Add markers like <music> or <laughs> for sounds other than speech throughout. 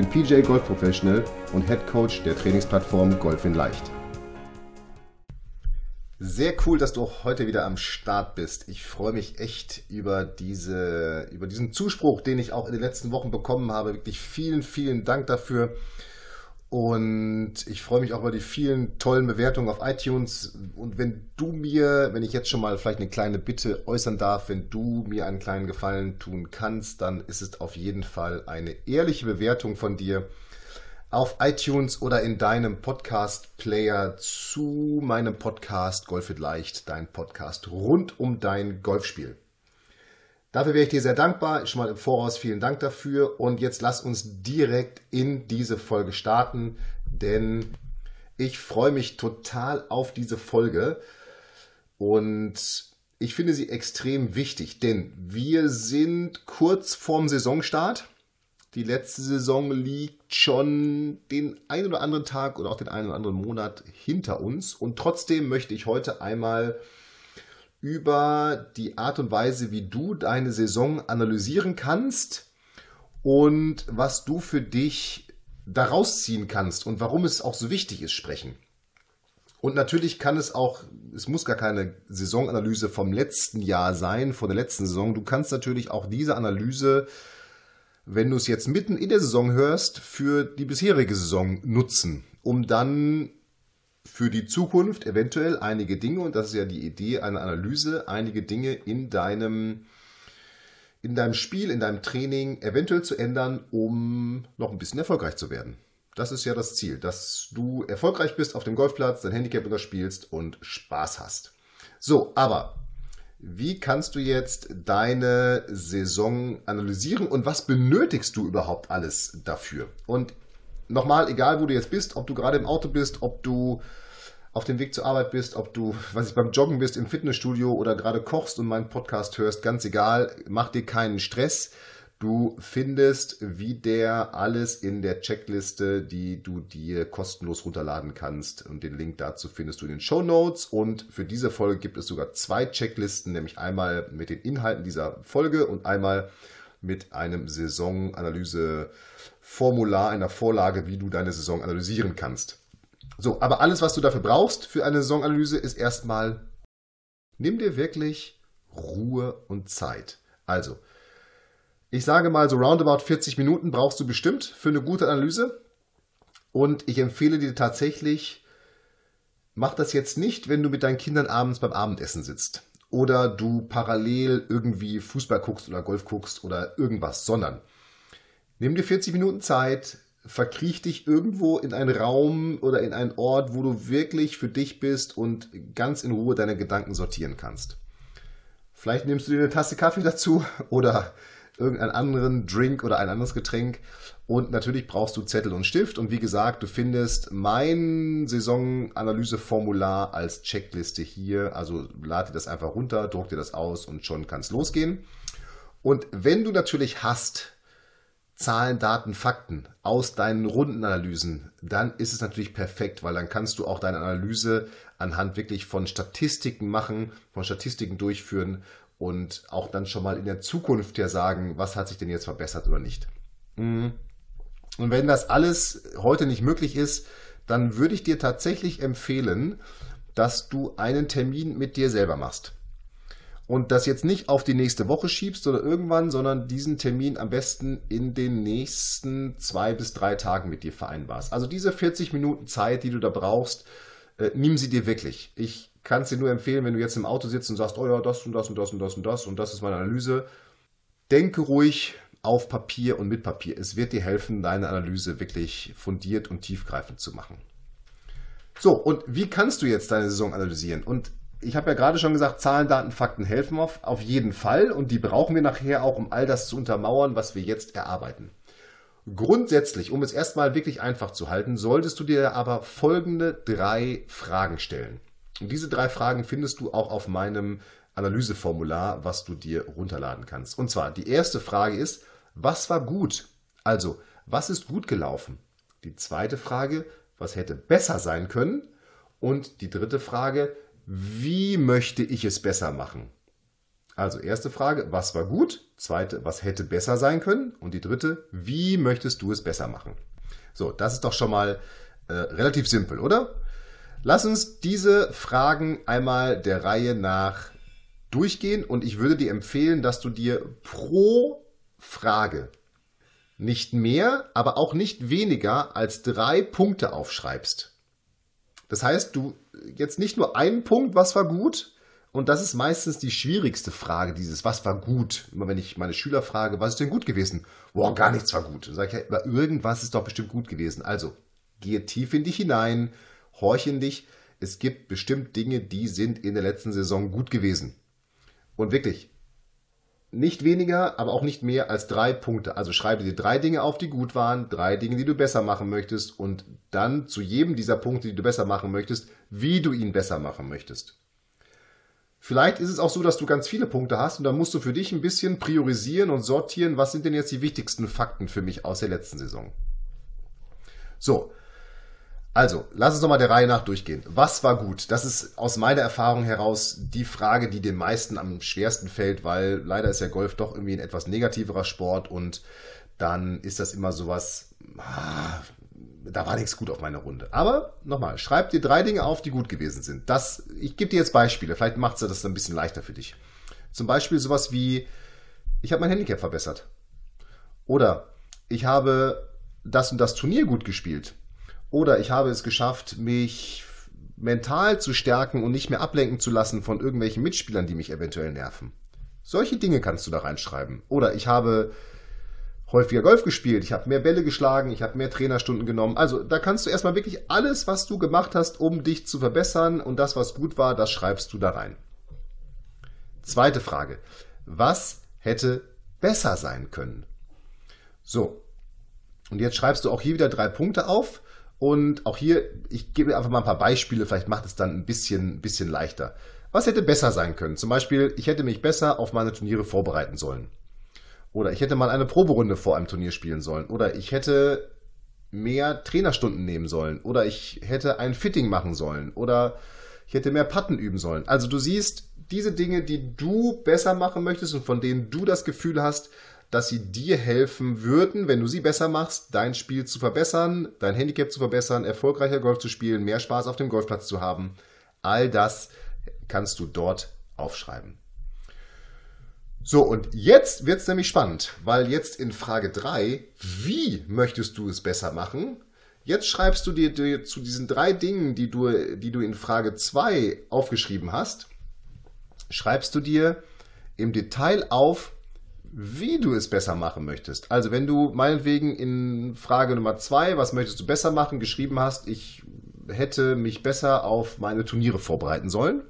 bin PJ Golf Professional und Head Coach der Trainingsplattform Golf in Leicht. Sehr cool, dass du auch heute wieder am Start bist. Ich freue mich echt über, diese, über diesen Zuspruch, den ich auch in den letzten Wochen bekommen habe. Wirklich vielen, vielen Dank dafür. Und ich freue mich auch über die vielen tollen Bewertungen auf iTunes. Und wenn du mir, wenn ich jetzt schon mal vielleicht eine kleine Bitte äußern darf, wenn du mir einen kleinen Gefallen tun kannst, dann ist es auf jeden Fall eine ehrliche Bewertung von dir auf iTunes oder in deinem Podcast-Player zu meinem Podcast Golf wird leicht, dein Podcast rund um dein Golfspiel. Dafür wäre ich dir sehr dankbar. Schon mal im Voraus vielen Dank dafür. Und jetzt lass uns direkt in diese Folge starten, denn ich freue mich total auf diese Folge und ich finde sie extrem wichtig, denn wir sind kurz vorm Saisonstart. Die letzte Saison liegt schon den einen oder anderen Tag oder auch den einen oder anderen Monat hinter uns und trotzdem möchte ich heute einmal über die Art und Weise, wie du deine Saison analysieren kannst und was du für dich daraus ziehen kannst und warum es auch so wichtig ist, sprechen. Und natürlich kann es auch, es muss gar keine Saisonanalyse vom letzten Jahr sein, von der letzten Saison. Du kannst natürlich auch diese Analyse, wenn du es jetzt mitten in der Saison hörst, für die bisherige Saison nutzen, um dann für die Zukunft eventuell einige Dinge, und das ist ja die Idee einer Analyse, einige Dinge in deinem, in deinem Spiel, in deinem Training eventuell zu ändern, um noch ein bisschen erfolgreich zu werden. Das ist ja das Ziel, dass du erfolgreich bist auf dem Golfplatz, dein Handicap unterspielst und Spaß hast. So, aber wie kannst du jetzt deine Saison analysieren und was benötigst du überhaupt alles dafür? Und nochmal, egal wo du jetzt bist, ob du gerade im Auto bist, ob du auf dem Weg zur Arbeit bist, ob du, was ich beim Joggen bist, im Fitnessstudio oder gerade kochst und meinen Podcast hörst, ganz egal, mach dir keinen Stress. Du findest wie der alles in der Checkliste, die du dir kostenlos runterladen kannst. Und den Link dazu findest du in den Show Notes. Und für diese Folge gibt es sogar zwei Checklisten, nämlich einmal mit den Inhalten dieser Folge und einmal mit einem Saisonanalyse-Formular, einer Vorlage, wie du deine Saison analysieren kannst. So, aber alles, was du dafür brauchst für eine Saisonanalyse, ist erstmal, nimm dir wirklich Ruhe und Zeit. Also, ich sage mal, so roundabout 40 Minuten brauchst du bestimmt für eine gute Analyse. Und ich empfehle dir tatsächlich, mach das jetzt nicht, wenn du mit deinen Kindern abends beim Abendessen sitzt. Oder du parallel irgendwie Fußball guckst oder Golf guckst oder irgendwas, sondern nimm dir 40 Minuten Zeit, verkriech dich irgendwo in einen Raum oder in einen Ort, wo du wirklich für dich bist und ganz in Ruhe deine Gedanken sortieren kannst. Vielleicht nimmst du dir eine Tasse Kaffee dazu <laughs> oder irgendeinen anderen Drink oder ein anderes Getränk. Und natürlich brauchst du Zettel und Stift. Und wie gesagt, du findest mein Saisonanalyseformular als Checkliste hier. Also lad dir das einfach runter, druck dir das aus und schon kann es losgehen. Und wenn du natürlich hast, Zahlen, Daten, Fakten aus deinen Rundenanalysen, dann ist es natürlich perfekt, weil dann kannst du auch deine Analyse anhand wirklich von Statistiken machen, von Statistiken durchführen und auch dann schon mal in der Zukunft ja sagen, was hat sich denn jetzt verbessert oder nicht. Mhm. Und wenn das alles heute nicht möglich ist, dann würde ich dir tatsächlich empfehlen, dass du einen Termin mit dir selber machst und das jetzt nicht auf die nächste Woche schiebst oder irgendwann, sondern diesen Termin am besten in den nächsten zwei bis drei Tagen mit dir vereinbarst. Also diese 40 Minuten Zeit, die du da brauchst, äh, nimm sie dir wirklich. Ich kann es dir nur empfehlen, wenn du jetzt im Auto sitzt und sagst, oh ja, das und das und das und das und das und das ist meine Analyse. Denke ruhig auf Papier und mit Papier. Es wird dir helfen, deine Analyse wirklich fundiert und tiefgreifend zu machen. So, und wie kannst du jetzt deine Saison analysieren? Und ich habe ja gerade schon gesagt, Zahlen, Daten, Fakten helfen auf, auf jeden Fall und die brauchen wir nachher auch, um all das zu untermauern, was wir jetzt erarbeiten. Grundsätzlich, um es erstmal wirklich einfach zu halten, solltest du dir aber folgende drei Fragen stellen. Und diese drei Fragen findest du auch auf meinem Analyseformular, was du dir runterladen kannst. Und zwar, die erste Frage ist, was war gut? Also, was ist gut gelaufen? Die zweite Frage, was hätte besser sein können? Und die dritte Frage, wie möchte ich es besser machen? Also erste Frage, was war gut? Zweite, was hätte besser sein können? Und die dritte, wie möchtest du es besser machen? So, das ist doch schon mal äh, relativ simpel, oder? Lass uns diese Fragen einmal der Reihe nach durchgehen und ich würde dir empfehlen, dass du dir pro Frage nicht mehr, aber auch nicht weniger als drei Punkte aufschreibst. Das heißt, du jetzt nicht nur einen Punkt, was war gut, und das ist meistens die schwierigste Frage, dieses, was war gut? Immer wenn ich meine Schüler frage, was ist denn gut gewesen? Boah, gar nichts war gut. Dann sage ich, ja, irgendwas ist doch bestimmt gut gewesen. Also, gehe tief in dich hinein, horch in dich. Es gibt bestimmt Dinge, die sind in der letzten Saison gut gewesen. Und wirklich, nicht weniger, aber auch nicht mehr als drei Punkte. Also schreibe dir drei Dinge auf, die gut waren, drei Dinge, die du besser machen möchtest und dann zu jedem dieser Punkte, die du besser machen möchtest, wie du ihn besser machen möchtest. Vielleicht ist es auch so, dass du ganz viele Punkte hast und dann musst du für dich ein bisschen priorisieren und sortieren, was sind denn jetzt die wichtigsten Fakten für mich aus der letzten Saison. So, also, lass uns doch mal der Reihe nach durchgehen. Was war gut? Das ist aus meiner Erfahrung heraus die Frage, die den meisten am schwersten fällt, weil leider ist ja Golf doch irgendwie ein etwas negativerer Sport und dann ist das immer sowas, ah, da war nichts gut auf meiner Runde. Aber nochmal, schreib dir drei Dinge auf, die gut gewesen sind. Das, ich gebe dir jetzt Beispiele, vielleicht macht es das ein bisschen leichter für dich. Zum Beispiel sowas wie, ich habe mein Handicap verbessert. Oder ich habe das und das Turnier gut gespielt. Oder ich habe es geschafft, mich mental zu stärken und nicht mehr ablenken zu lassen von irgendwelchen Mitspielern, die mich eventuell nerven. Solche Dinge kannst du da reinschreiben. Oder ich habe häufiger Golf gespielt, ich habe mehr Bälle geschlagen, ich habe mehr Trainerstunden genommen. Also da kannst du erstmal wirklich alles, was du gemacht hast, um dich zu verbessern und das, was gut war, das schreibst du da rein. Zweite Frage. Was hätte besser sein können? So. Und jetzt schreibst du auch hier wieder drei Punkte auf. Und auch hier, ich gebe einfach mal ein paar Beispiele, vielleicht macht es dann ein bisschen, bisschen leichter. Was hätte besser sein können? Zum Beispiel, ich hätte mich besser auf meine Turniere vorbereiten sollen. Oder ich hätte mal eine Proberunde vor einem Turnier spielen sollen. Oder ich hätte mehr Trainerstunden nehmen sollen. Oder ich hätte ein Fitting machen sollen. Oder ich hätte mehr Patten üben sollen. Also du siehst, diese Dinge, die du besser machen möchtest und von denen du das Gefühl hast, dass sie dir helfen würden, wenn du sie besser machst, dein Spiel zu verbessern, dein Handicap zu verbessern, erfolgreicher Golf zu spielen, mehr Spaß auf dem Golfplatz zu haben. All das kannst du dort aufschreiben. So, und jetzt wird es nämlich spannend, weil jetzt in Frage 3, wie möchtest du es besser machen? Jetzt schreibst du dir, zu diesen drei Dingen, die du, die du in Frage 2 aufgeschrieben hast, schreibst du dir im Detail auf, wie du es besser machen möchtest. Also wenn du meinetwegen in Frage Nummer 2, was möchtest du besser machen, geschrieben hast, ich hätte mich besser auf meine Turniere vorbereiten sollen,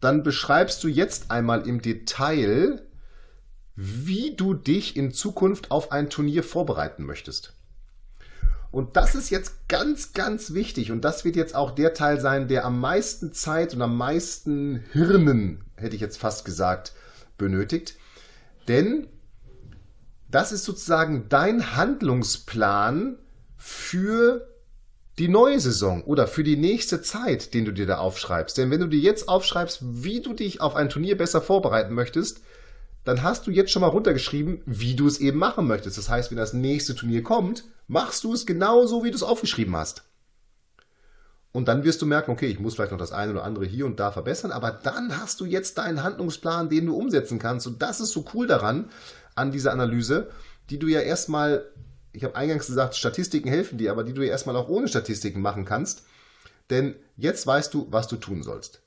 dann beschreibst du jetzt einmal im Detail, wie du dich in Zukunft auf ein Turnier vorbereiten möchtest. Und das ist jetzt ganz, ganz wichtig. Und das wird jetzt auch der Teil sein, der am meisten Zeit und am meisten Hirnen, hätte ich jetzt fast gesagt, benötigt. Denn das ist sozusagen dein Handlungsplan für die neue Saison oder für die nächste Zeit, den du dir da aufschreibst. Denn wenn du dir jetzt aufschreibst, wie du dich auf ein Turnier besser vorbereiten möchtest, dann hast du jetzt schon mal runtergeschrieben, wie du es eben machen möchtest. Das heißt, wenn das nächste Turnier kommt, machst du es genauso, wie du es aufgeschrieben hast. Und dann wirst du merken, okay, ich muss vielleicht noch das eine oder andere hier und da verbessern, aber dann hast du jetzt deinen Handlungsplan, den du umsetzen kannst. Und das ist so cool daran, an dieser Analyse, die du ja erstmal ich habe eingangs gesagt, Statistiken helfen dir, aber die du erstmal auch ohne Statistiken machen kannst. Denn jetzt weißt du, was du tun sollst.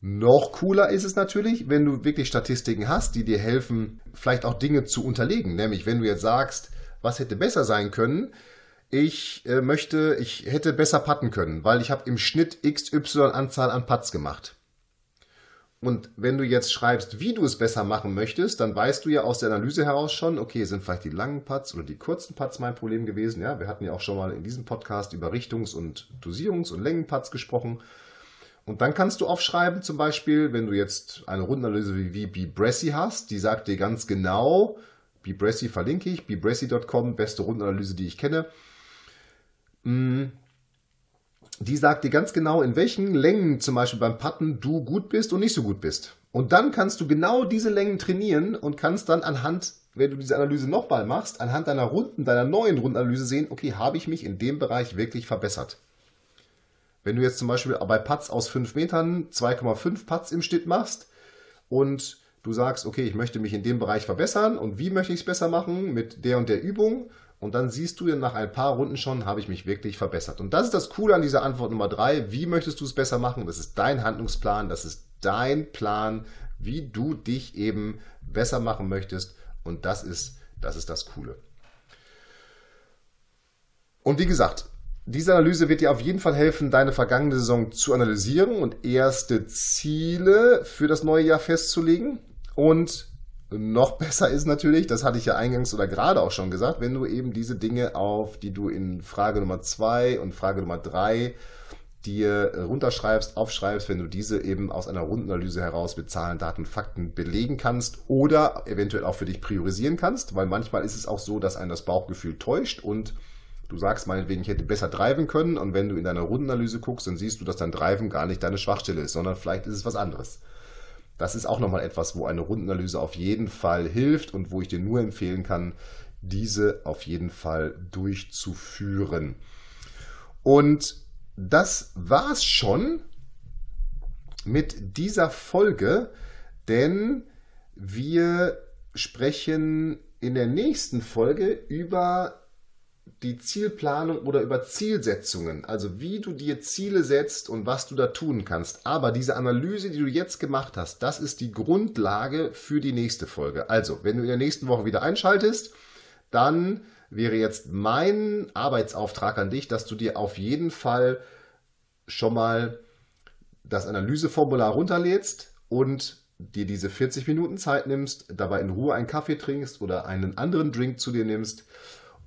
Noch cooler ist es natürlich, wenn du wirklich Statistiken hast, die dir helfen, vielleicht auch Dinge zu unterlegen. Nämlich, wenn du jetzt sagst, was hätte besser sein können, ich äh, möchte, ich hätte besser putten können, weil ich habe im Schnitt XY Anzahl an Putts gemacht. Und wenn du jetzt schreibst, wie du es besser machen möchtest, dann weißt du ja aus der Analyse heraus schon, okay, sind vielleicht die langen Putts oder die kurzen Putts mein Problem gewesen. Ja, wir hatten ja auch schon mal in diesem Podcast über Richtungs- und Dosierungs- und Längenputts gesprochen. Und dann kannst du aufschreiben, zum Beispiel, wenn du jetzt eine Rundenanalyse wie, wie Bbressy hast, die sagt dir ganz genau, Bbressy verlinke ich, bbressy.com, beste Rundenanalyse, die ich kenne. Hm, die sagt dir ganz genau, in welchen Längen zum Beispiel beim Putten du gut bist und nicht so gut bist. Und dann kannst du genau diese Längen trainieren und kannst dann anhand, wenn du diese Analyse nochmal machst, anhand deiner Runden, deiner neuen Rundenanalyse sehen, okay, habe ich mich in dem Bereich wirklich verbessert. Wenn du jetzt zum Beispiel bei Putts aus 5 Metern 2,5 Putts im Schnitt machst und du sagst, okay, ich möchte mich in dem Bereich verbessern und wie möchte ich es besser machen mit der und der Übung und dann siehst du nach ein paar Runden schon, habe ich mich wirklich verbessert. Und das ist das Coole an dieser Antwort Nummer drei. Wie möchtest du es besser machen? Das ist dein Handlungsplan, das ist dein Plan, wie du dich eben besser machen möchtest. Und das ist, das ist das Coole. Und wie gesagt, diese Analyse wird dir auf jeden Fall helfen, deine vergangene Saison zu analysieren und erste Ziele für das neue Jahr festzulegen. Und noch besser ist natürlich, das hatte ich ja eingangs oder gerade auch schon gesagt, wenn du eben diese Dinge auf, die du in Frage Nummer zwei und Frage Nummer drei dir runterschreibst, aufschreibst, wenn du diese eben aus einer Rundenanalyse heraus mit Zahlen, Daten, Fakten belegen kannst oder eventuell auch für dich priorisieren kannst, weil manchmal ist es auch so, dass einen das Bauchgefühl täuscht und du sagst meinetwegen, ich hätte besser driven können und wenn du in deiner Rundenanalyse guckst, dann siehst du, dass dein Driven gar nicht deine Schwachstelle ist, sondern vielleicht ist es was anderes. Das ist auch nochmal etwas, wo eine Rundenanalyse auf jeden Fall hilft und wo ich dir nur empfehlen kann, diese auf jeden Fall durchzuführen. Und das war's schon mit dieser Folge, denn wir sprechen in der nächsten Folge über die Zielplanung oder über Zielsetzungen, also wie du dir Ziele setzt und was du da tun kannst. Aber diese Analyse, die du jetzt gemacht hast, das ist die Grundlage für die nächste Folge. Also, wenn du in der nächsten Woche wieder einschaltest, dann wäre jetzt mein Arbeitsauftrag an dich, dass du dir auf jeden Fall schon mal das Analyseformular runterlädst und dir diese 40 Minuten Zeit nimmst, dabei in Ruhe einen Kaffee trinkst oder einen anderen Drink zu dir nimmst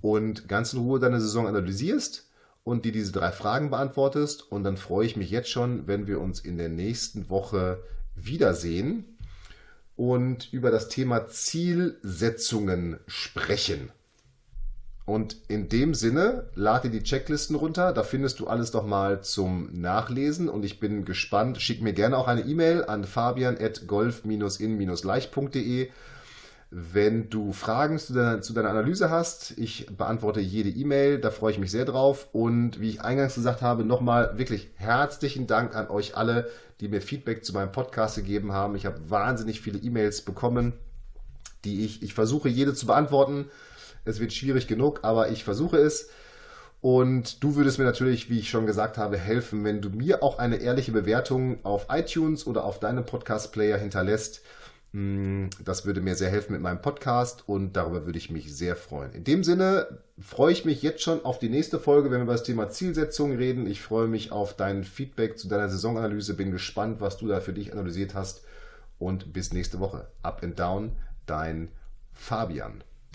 und ganz in Ruhe deine Saison analysierst und dir diese drei Fragen beantwortest. Und dann freue ich mich jetzt schon, wenn wir uns in der nächsten Woche wiedersehen und über das Thema Zielsetzungen sprechen. Und in dem Sinne, lade die Checklisten runter, da findest du alles doch mal zum Nachlesen und ich bin gespannt. Schick mir gerne auch eine E-Mail an fabian.golf-in-leicht.de wenn du Fragen zu deiner, zu deiner Analyse hast, ich beantworte jede E-Mail, da freue ich mich sehr drauf. Und wie ich eingangs gesagt habe, nochmal wirklich herzlichen Dank an euch alle, die mir Feedback zu meinem Podcast gegeben haben. Ich habe wahnsinnig viele E-Mails bekommen, die ich, ich versuche jede zu beantworten. Es wird schwierig genug, aber ich versuche es. Und du würdest mir natürlich, wie ich schon gesagt habe, helfen, wenn du mir auch eine ehrliche Bewertung auf iTunes oder auf deinem Podcast-Player hinterlässt. Hm, das würde mir sehr helfen mit meinem Podcast und darüber würde ich mich sehr freuen. In dem Sinne freue ich mich jetzt schon auf die nächste Folge, wenn wir über das Thema Zielsetzung reden. Ich freue mich auf dein Feedback zu deiner Saisonanalyse, bin gespannt, was du da für dich analysiert hast und bis nächste Woche. Up and down, dein Fabian.